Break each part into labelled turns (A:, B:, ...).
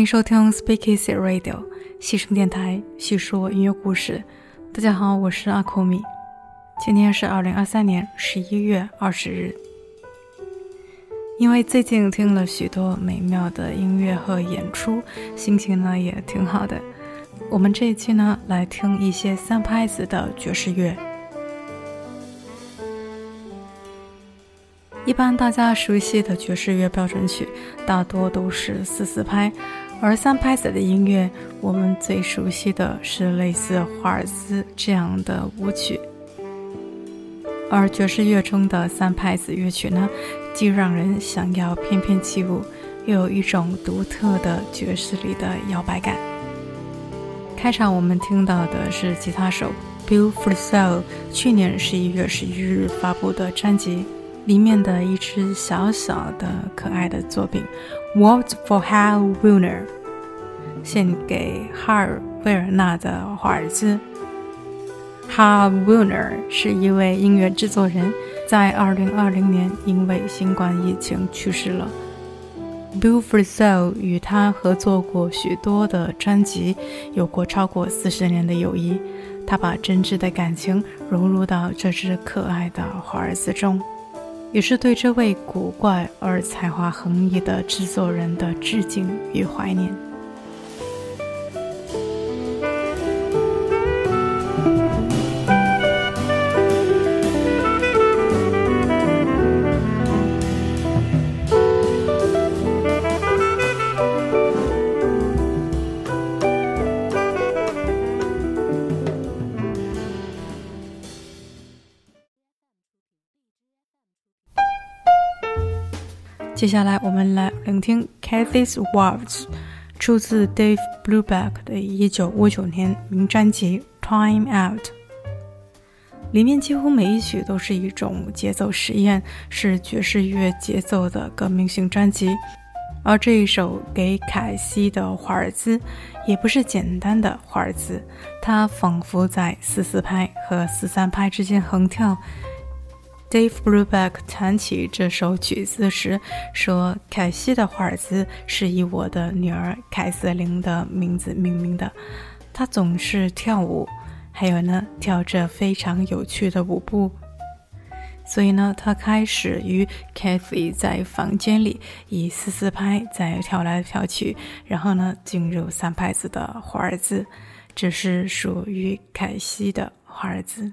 A: 欢迎收听 Speak Easy Radio 细声电台，细说音乐故事。大家好，我是阿库米。今天是二零二三年十一月二十日。因为最近听了许多美妙的音乐和演出，心情呢也挺好的。我们这一期呢来听一些三拍子的爵士乐。一般大家熟悉的爵士乐标准曲，大多都是四四拍，而三拍子的音乐，我们最熟悉的是类似华尔兹这样的舞曲。而爵士乐中的三拍子乐曲呢，既让人想要翩翩起舞，又有一种独特的爵士里的摇摆感。开场我们听到的是吉他手 Bill Frisell 去年十一月十一日发布的专辑。里面的一支小小的可爱的作品《Walt for Hal Wilner，》，献给哈尔·威尔纳的华尔兹。哈尔·威尔纳是一位音乐制作人，在2020年因为新冠疫情去世了。Bill Frisell 与他合作过许多的专辑，有过超过四十年的友谊。他把真挚的感情融入到这支可爱的华尔兹中。也是对这位古怪而才华横溢的制作人的致敬与怀念。接下来，我们来聆听 Kathy's Waltz，出自 Dave Brubeck 的1959年名专辑《Time Out》。里面几乎每一曲都是一种节奏实验，是爵士乐节奏的革命性专辑。而这一首给凯西的华尔兹，也不是简单的华尔兹，它仿佛在四四拍和四三拍之间横跳。Dave Brubeck 弹起这首曲子时说：“凯西的华尔兹是以我的女儿凯瑟琳的名字命名的。她总是跳舞，还有呢，跳着非常有趣的舞步。所以呢，他开始与 Kathy 在房间里以四四拍在跳来跳去，然后呢，进入三拍子的华尔兹。这是属于凯西的华尔兹。”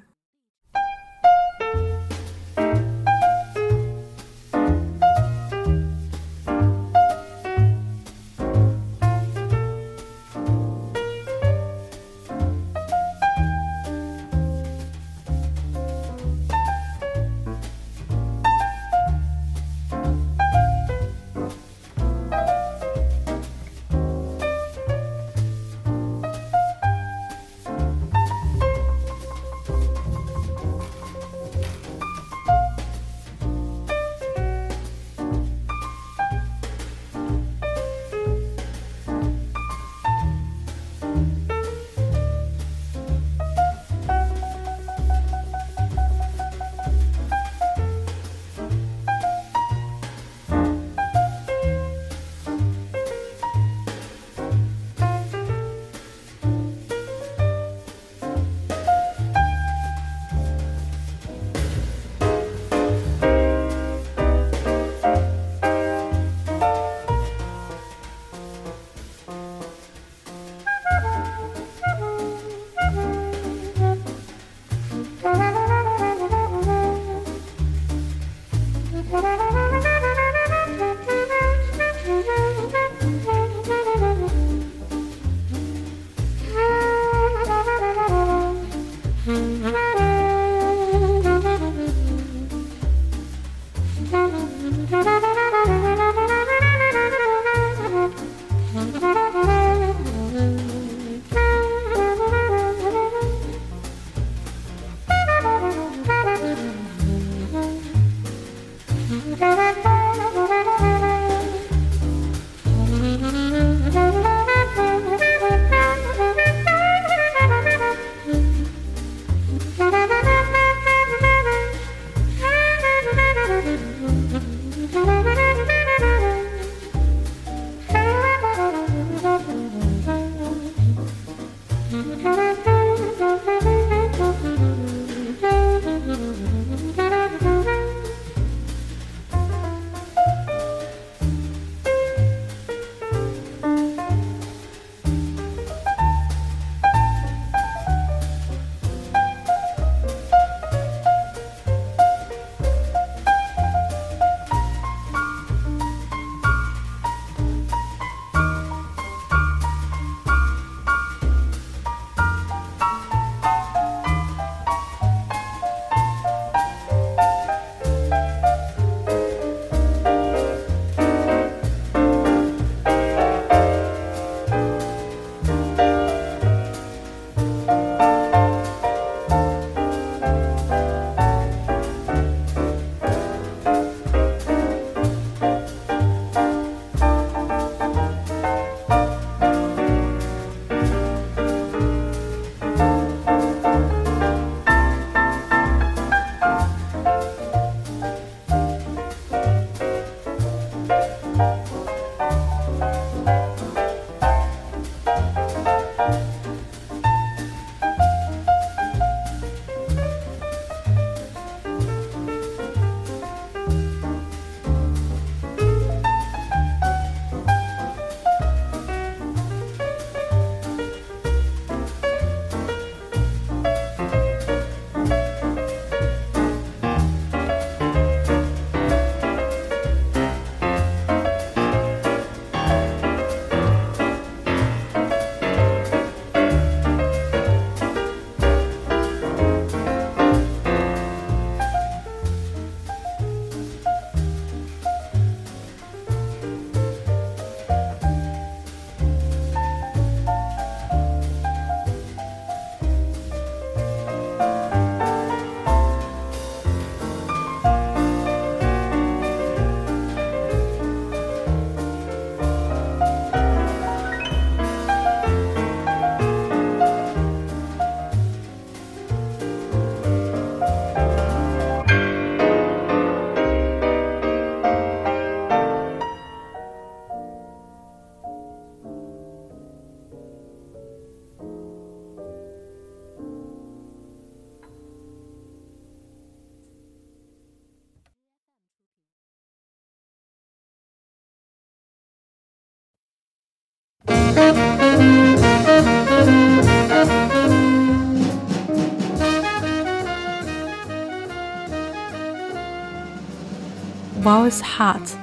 A: Voice Heart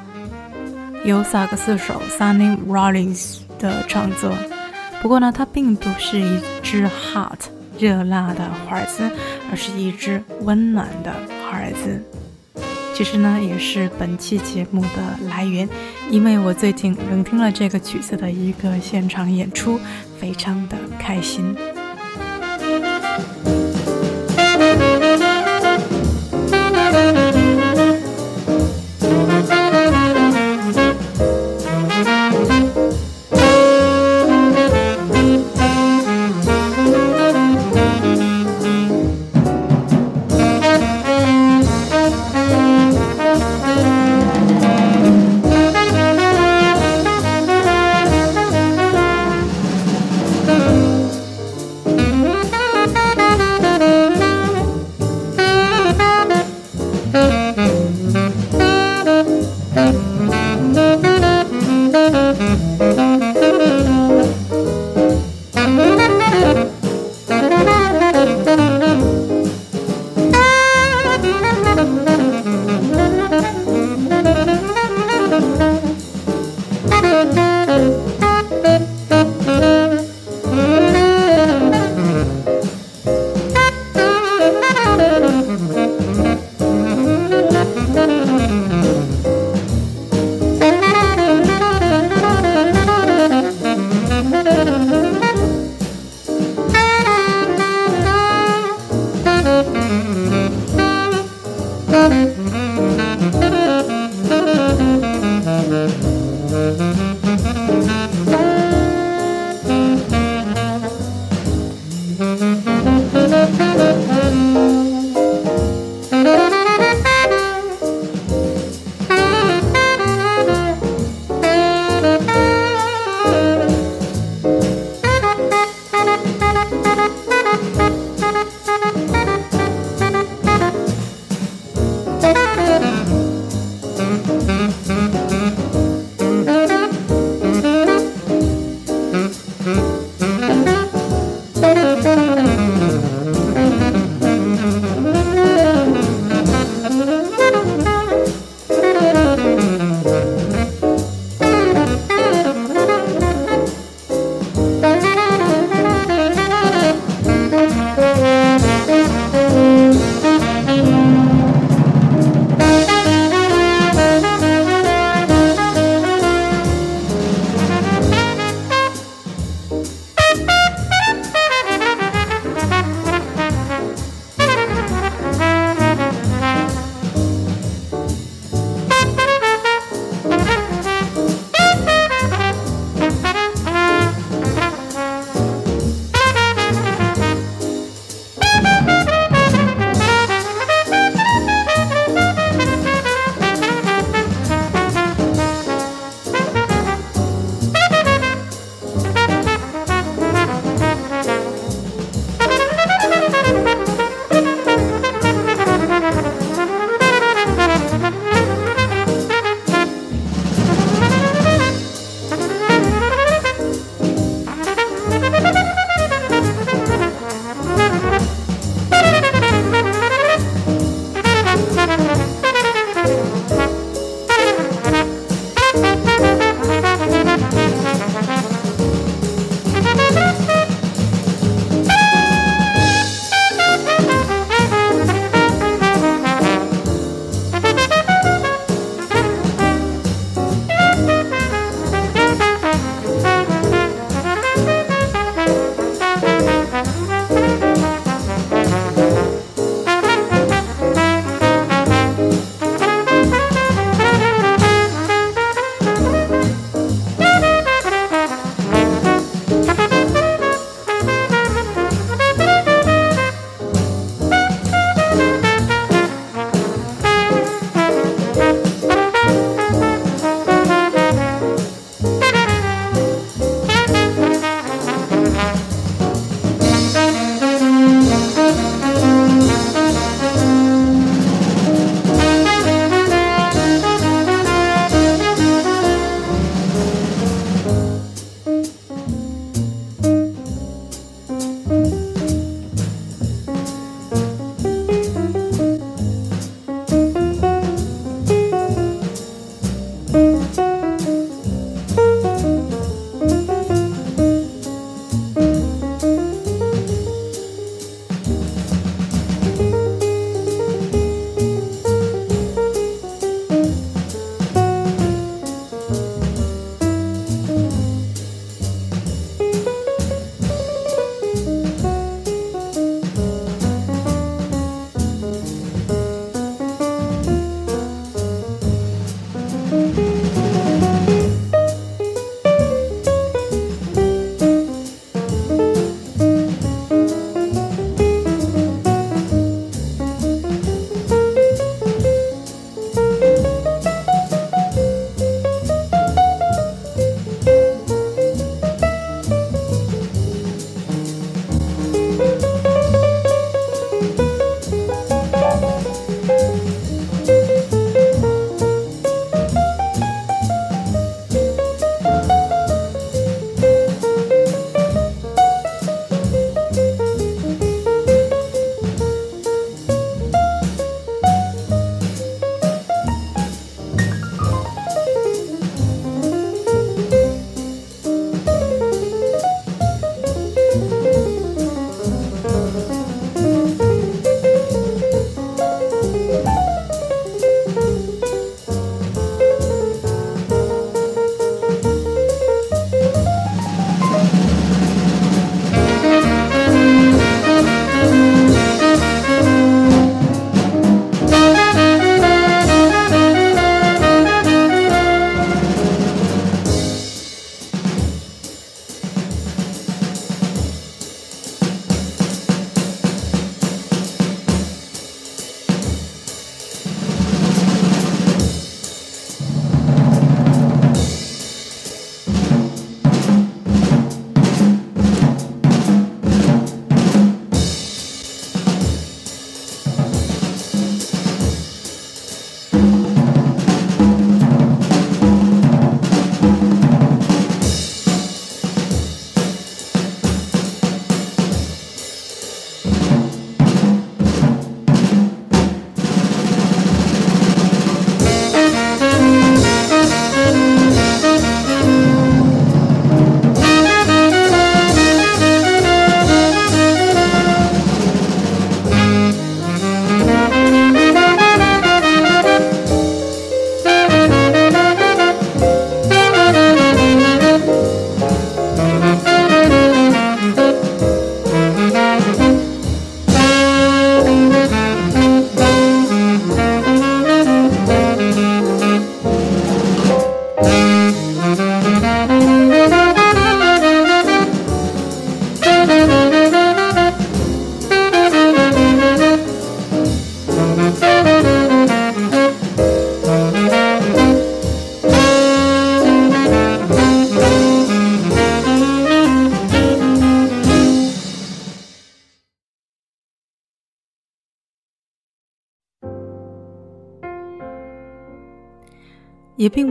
A: 由萨克斯手 Sonny Rollins 的创作。不过呢，它并不是一只 hot 热辣的华尔兹，而是一只温暖的华尔兹。其实呢，也是本期节目的来源，因为我最近聆听了这个曲子的一个现场演出，非常的开心。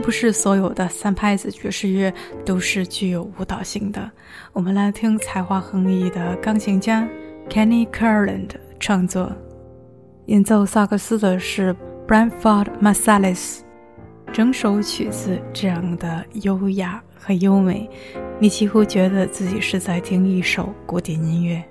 A: 不是所有的三拍子爵士乐都是具有舞蹈性的。我们来听才华横溢的钢琴家 Kenny Curland 创作，演奏萨克斯的是 Branford Marsalis。整首曲子这样的优雅和优美，你几乎觉得自己是在听一首古典音乐。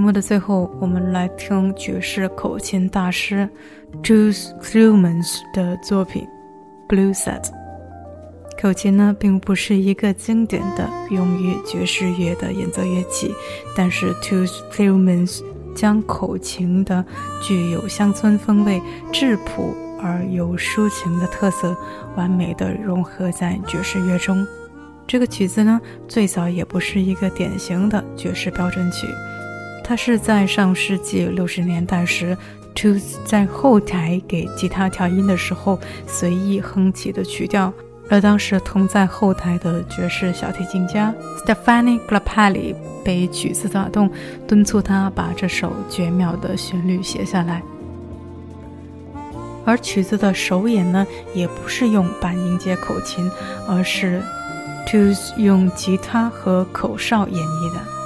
A: 目的最后，我们来听爵士口琴大师 Jules Clemens 的作品《Blue Set》。口琴呢，并不是一个经典的用于爵士乐的演奏乐器，但是 Jules Clemens 将口琴的具有乡村风味、质朴而又抒情的特色，完美的融合在爵士乐中。这个曲子呢，最早也不是一个典型的爵士标准曲。它是在上世纪六十年代时 t o o s 在后台给吉他调音的时候随意哼起的曲调，而当时同在后台的爵士小提琴家 stefanie Grappelli 被曲子打动，敦促他把这首绝妙的旋律写下来。而曲子的首演呢，也不是用半音阶口琴，而是 t o o s 用吉他和口哨演绎的。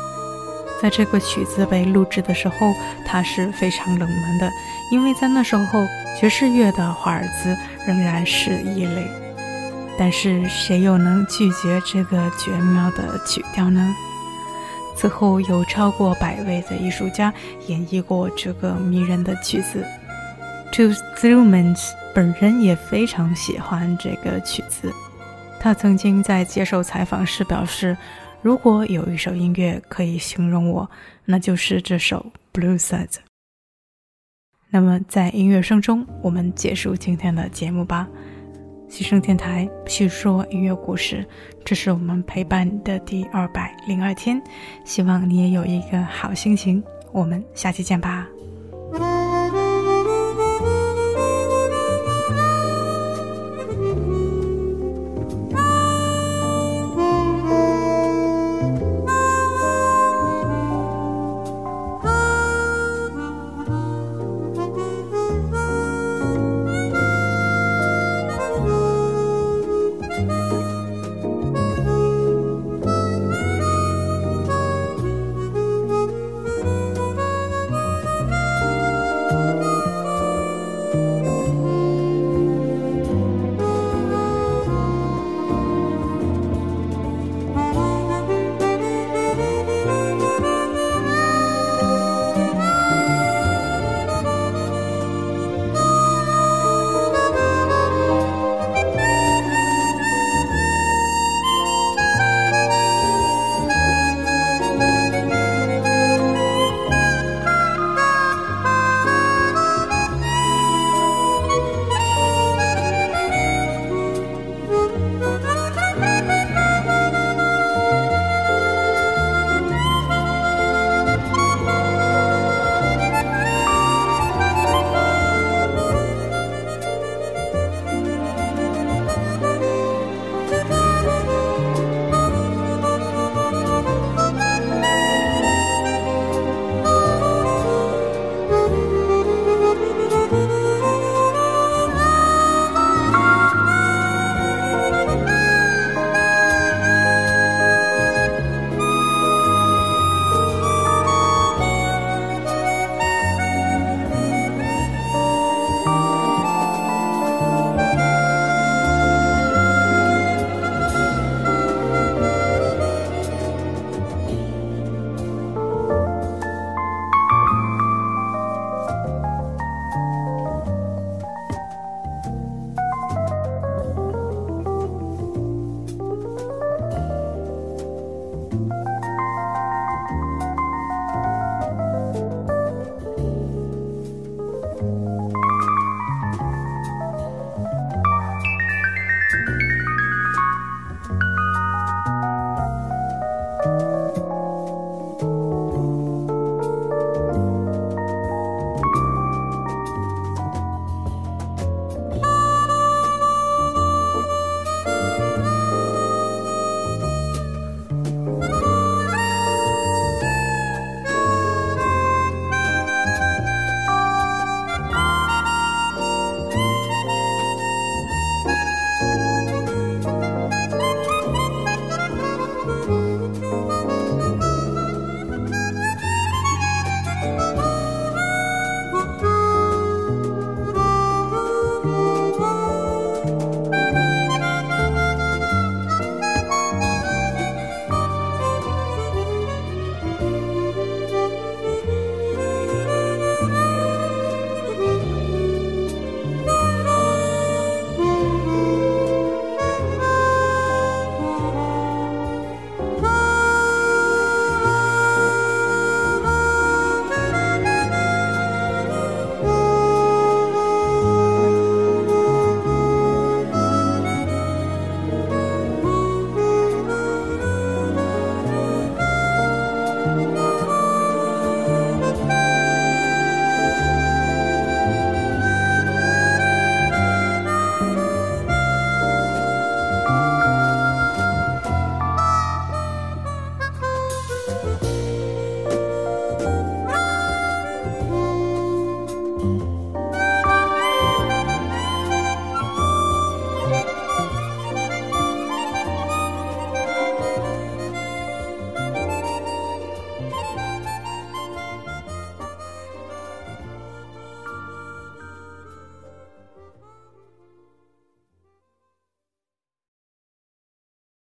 A: 在这个曲子被录制的时候，它是非常冷门的，因为在那时候爵士乐的华尔兹仍然是异类。但是谁又能拒绝这个绝妙的曲调呢？此后有超过百位的艺术家演绎过这个迷人的曲子。To t h u m a n s 本人也非常喜欢这个曲子，他曾经在接受采访时表示。如果有一首音乐可以形容我，那就是这首《Blue Side》。那么，在音乐声中，我们结束今天的节目吧。西声电台叙说音乐故事，这是我们陪伴你的第二百零二天。希望你也有一个好心情。我们下期见吧。